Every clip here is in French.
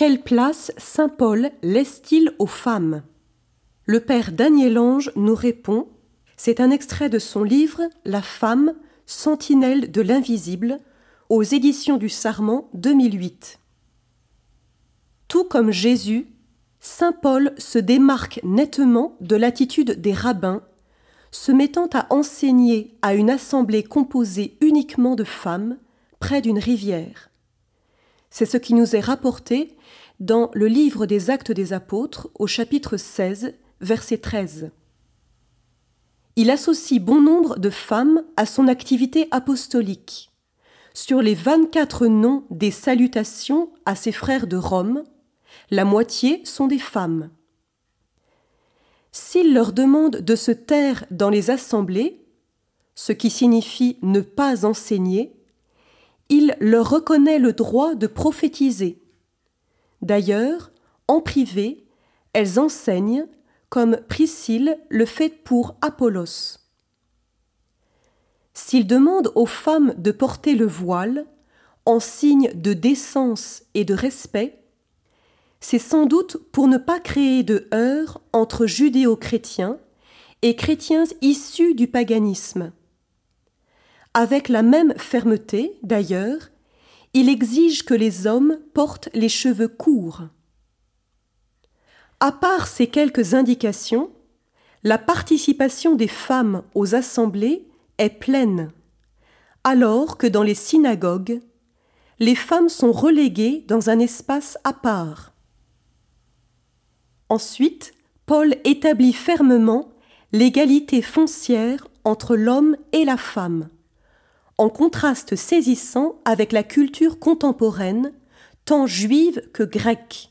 Quelle place saint Paul laisse-t-il aux femmes? Le père Daniel Ange nous répond c'est un extrait de son livre La femme, sentinelle de l'invisible, aux éditions du Sarment 2008. Tout comme Jésus, Saint Paul se démarque nettement de l'attitude des rabbins, se mettant à enseigner à une assemblée composée uniquement de femmes près d'une rivière. C'est ce qui nous est rapporté dans le livre des Actes des Apôtres au chapitre 16, verset 13 il associe bon nombre de femmes à son activité apostolique. Sur les 24 noms des salutations à ses frères de Rome, la moitié sont des femmes. S'il leur demande de se taire dans les assemblées, ce qui signifie ne pas enseigner, il leur reconnaît le droit de prophétiser. D'ailleurs, en privé, elles enseignent comme Priscille le fait pour Apollos. S'il demande aux femmes de porter le voile, en signe de décence et de respect, c'est sans doute pour ne pas créer de heurts entre judéo-chrétiens et chrétiens issus du paganisme. Avec la même fermeté, d'ailleurs, il exige que les hommes portent les cheveux courts. À part ces quelques indications, la participation des femmes aux assemblées est pleine, alors que dans les synagogues, les femmes sont reléguées dans un espace à part. Ensuite, Paul établit fermement l'égalité foncière entre l'homme et la femme, en contraste saisissant avec la culture contemporaine, tant juive que grecque.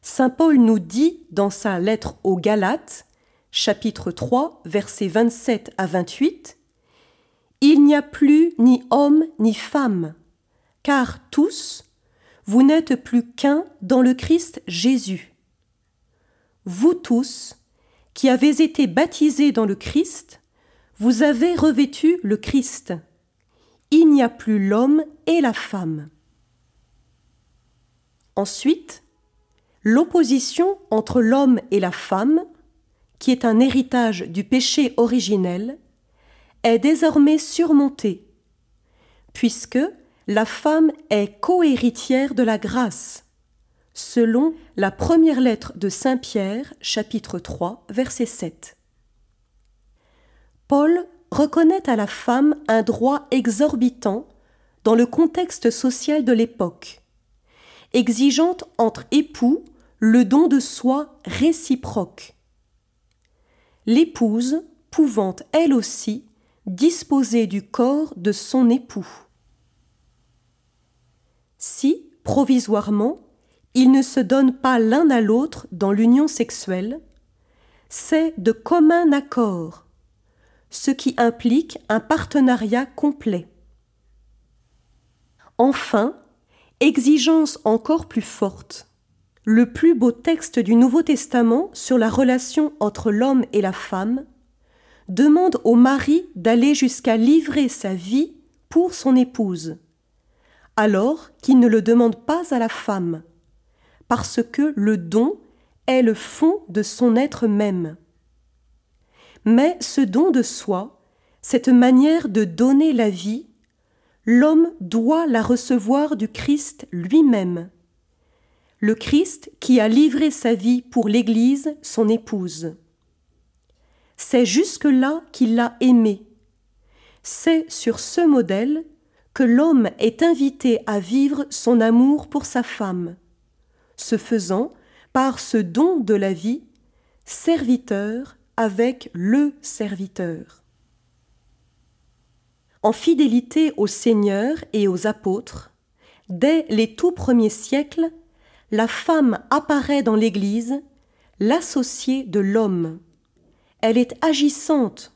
Saint Paul nous dit dans sa lettre aux Galates, chapitre 3, versets 27 à 28, Il n'y a plus ni homme ni femme, car tous, vous n'êtes plus qu'un dans le Christ Jésus. Vous tous, qui avez été baptisés dans le Christ, vous avez revêtu le Christ. Il n'y a plus l'homme et la femme. Ensuite, l'opposition entre l'homme et la femme, qui est un héritage du péché originel, est désormais surmontée, puisque la femme est cohéritière de la grâce, selon la première lettre de Saint Pierre, chapitre 3, verset 7. Paul reconnaît à la femme un droit exorbitant dans le contexte social de l'époque, exigeante entre époux le don de soi réciproque. L'épouse pouvant elle aussi disposer du corps de son époux. Si, provisoirement, ils ne se donnent pas l'un à l'autre dans l'union sexuelle, c'est de commun accord, ce qui implique un partenariat complet. Enfin, exigence encore plus forte, le plus beau texte du Nouveau Testament sur la relation entre l'homme et la femme, demande au mari d'aller jusqu'à livrer sa vie pour son épouse, alors qu'il ne le demande pas à la femme, parce que le don est le fond de son être même. Mais ce don de soi, cette manière de donner la vie, l'homme doit la recevoir du Christ lui-même le Christ qui a livré sa vie pour l'Église, son épouse. C'est jusque-là qu'il l'a aimée. C'est sur ce modèle que l'homme est invité à vivre son amour pour sa femme, se faisant, par ce don de la vie, serviteur avec le serviteur. En fidélité au Seigneur et aux apôtres, dès les tout premiers siècles, la femme apparaît dans l'Église, l'associée de l'homme. Elle est agissante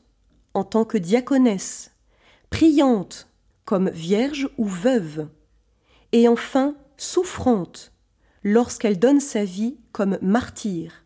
en tant que diaconesse, priante comme vierge ou veuve, et enfin souffrante lorsqu'elle donne sa vie comme martyre.